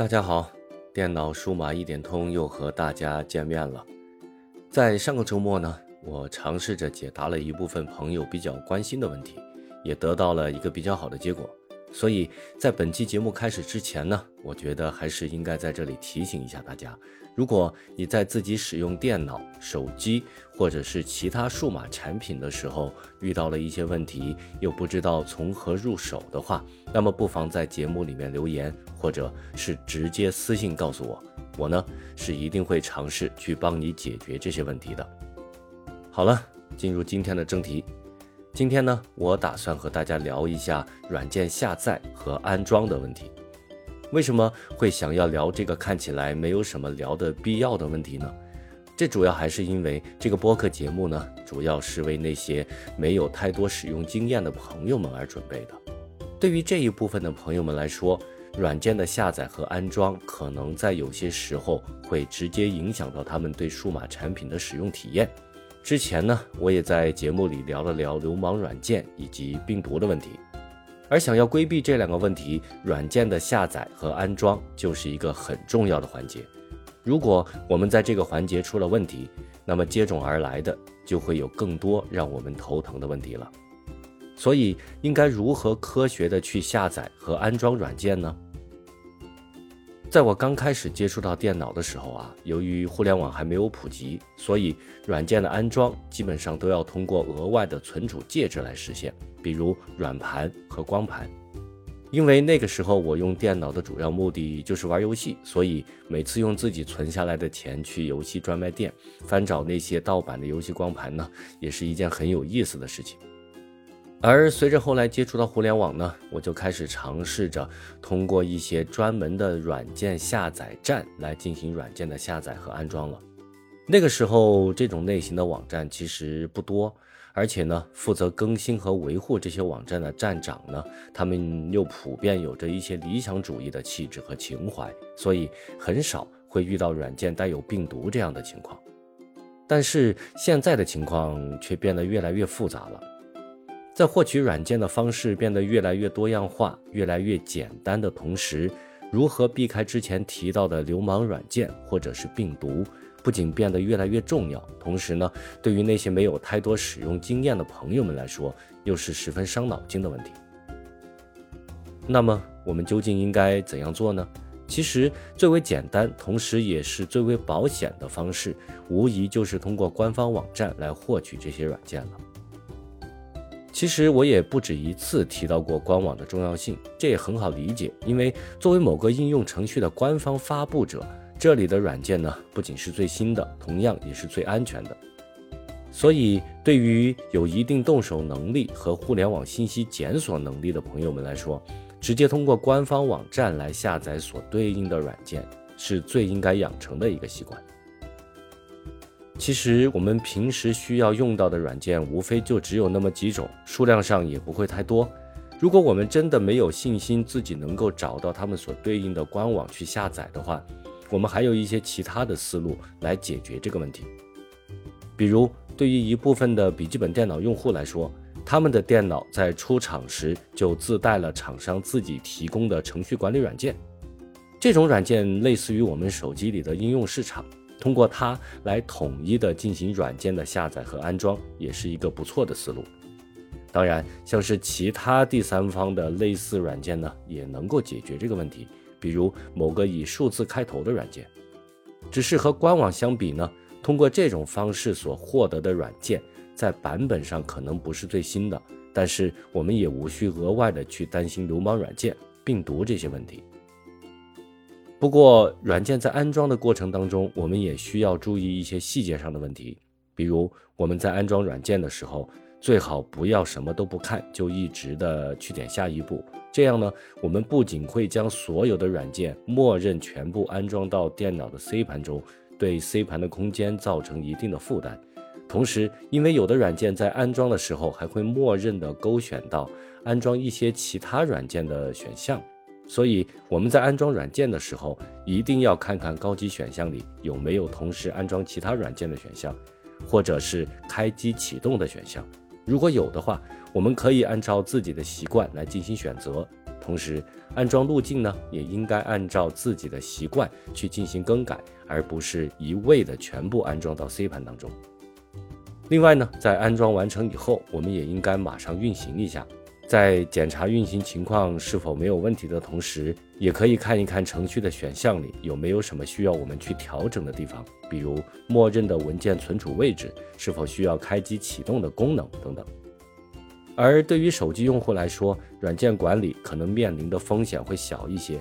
大家好，电脑数码一点通又和大家见面了。在上个周末呢，我尝试着解答了一部分朋友比较关心的问题，也得到了一个比较好的结果。所以在本期节目开始之前呢，我觉得还是应该在这里提醒一下大家：如果你在自己使用电脑、手机或者是其他数码产品的时候遇到了一些问题，又不知道从何入手的话，那么不妨在节目里面留言，或者是直接私信告诉我，我呢是一定会尝试去帮你解决这些问题的。好了，进入今天的正题。今天呢，我打算和大家聊一下软件下载和安装的问题。为什么会想要聊这个看起来没有什么聊的必要的问题呢？这主要还是因为这个播客节目呢，主要是为那些没有太多使用经验的朋友们而准备的。对于这一部分的朋友们来说，软件的下载和安装可能在有些时候会直接影响到他们对数码产品的使用体验。之前呢，我也在节目里聊了聊流氓软件以及病毒的问题，而想要规避这两个问题，软件的下载和安装就是一个很重要的环节。如果我们在这个环节出了问题，那么接踵而来的就会有更多让我们头疼的问题了。所以，应该如何科学的去下载和安装软件呢？在我刚开始接触到电脑的时候啊，由于互联网还没有普及，所以软件的安装基本上都要通过额外的存储介质来实现，比如软盘和光盘。因为那个时候我用电脑的主要目的就是玩游戏，所以每次用自己存下来的钱去游戏专卖店翻找那些盗版的游戏光盘呢，也是一件很有意思的事情。而随着后来接触到互联网呢，我就开始尝试着通过一些专门的软件下载站来进行软件的下载和安装了。那个时候，这种类型的网站其实不多，而且呢，负责更新和维护这些网站的站长呢，他们又普遍有着一些理想主义的气质和情怀，所以很少会遇到软件带有病毒这样的情况。但是现在的情况却变得越来越复杂了。在获取软件的方式变得越来越多样化、越来越简单的同时，如何避开之前提到的流氓软件或者是病毒，不仅变得越来越重要，同时呢，对于那些没有太多使用经验的朋友们来说，又是十分伤脑筋的问题。那么，我们究竟应该怎样做呢？其实，最为简单，同时也是最为保险的方式，无疑就是通过官方网站来获取这些软件了。其实我也不止一次提到过官网的重要性，这也很好理解。因为作为某个应用程序的官方发布者，这里的软件呢不仅是最新的，同样也是最安全的。所以，对于有一定动手能力和互联网信息检索能力的朋友们来说，直接通过官方网站来下载所对应的软件，是最应该养成的一个习惯。其实我们平时需要用到的软件，无非就只有那么几种，数量上也不会太多。如果我们真的没有信心自己能够找到他们所对应的官网去下载的话，我们还有一些其他的思路来解决这个问题。比如，对于一部分的笔记本电脑用户来说，他们的电脑在出厂时就自带了厂商自己提供的程序管理软件，这种软件类似于我们手机里的应用市场。通过它来统一的进行软件的下载和安装，也是一个不错的思路。当然，像是其他第三方的类似软件呢，也能够解决这个问题。比如某个以数字开头的软件，只是和官网相比呢，通过这种方式所获得的软件，在版本上可能不是最新的，但是我们也无需额外的去担心流氓软件、病毒这些问题。不过，软件在安装的过程当中，我们也需要注意一些细节上的问题。比如，我们在安装软件的时候，最好不要什么都不看，就一直的去点下一步。这样呢，我们不仅会将所有的软件默认全部安装到电脑的 C 盘中，对 C 盘的空间造成一定的负担。同时，因为有的软件在安装的时候还会默认的勾选到安装一些其他软件的选项。所以我们在安装软件的时候，一定要看看高级选项里有没有同时安装其他软件的选项，或者是开机启动的选项。如果有的话，我们可以按照自己的习惯来进行选择；同时，安装路径呢也应该按照自己的习惯去进行更改，而不是一味的全部安装到 C 盘当中。另外呢，在安装完成以后，我们也应该马上运行一下。在检查运行情况是否没有问题的同时，也可以看一看程序的选项里有没有什么需要我们去调整的地方，比如默认的文件存储位置是否需要开机启动的功能等等。而对于手机用户来说，软件管理可能面临的风险会小一些。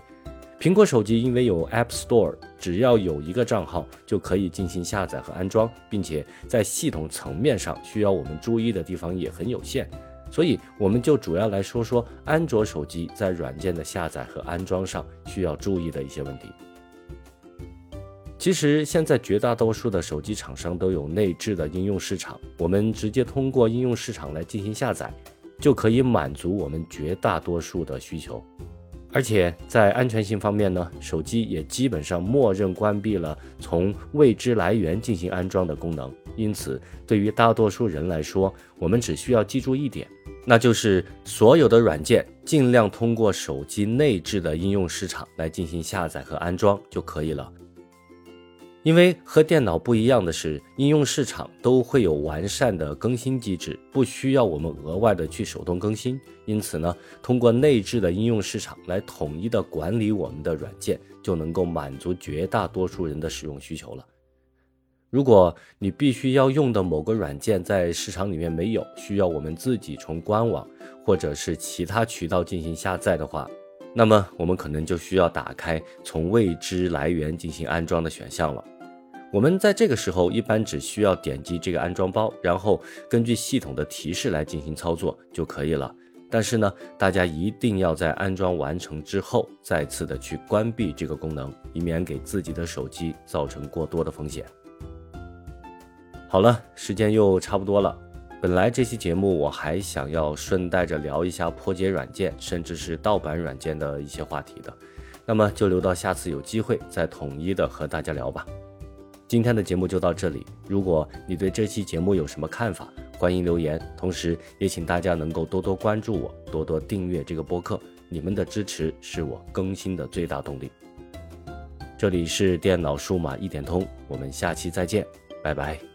苹果手机因为有 App Store，只要有一个账号就可以进行下载和安装，并且在系统层面上需要我们注意的地方也很有限。所以，我们就主要来说说安卓手机在软件的下载和安装上需要注意的一些问题。其实，现在绝大多数的手机厂商都有内置的应用市场，我们直接通过应用市场来进行下载，就可以满足我们绝大多数的需求。而且在安全性方面呢，手机也基本上默认关闭了从未知来源进行安装的功能。因此，对于大多数人来说，我们只需要记住一点。那就是所有的软件尽量通过手机内置的应用市场来进行下载和安装就可以了。因为和电脑不一样的是，应用市场都会有完善的更新机制，不需要我们额外的去手动更新。因此呢，通过内置的应用市场来统一的管理我们的软件，就能够满足绝大多数人的使用需求了。如果你必须要用的某个软件在市场里面没有，需要我们自己从官网或者是其他渠道进行下载的话，那么我们可能就需要打开从未知来源进行安装的选项了。我们在这个时候一般只需要点击这个安装包，然后根据系统的提示来进行操作就可以了。但是呢，大家一定要在安装完成之后再次的去关闭这个功能，以免给自己的手机造成过多的风险。好了，时间又差不多了。本来这期节目我还想要顺带着聊一下破解软件，甚至是盗版软件的一些话题的，那么就留到下次有机会再统一的和大家聊吧。今天的节目就到这里，如果你对这期节目有什么看法，欢迎留言，同时也请大家能够多多关注我，多多订阅这个播客，你们的支持是我更新的最大动力。这里是电脑数码一点通，我们下期再见，拜拜。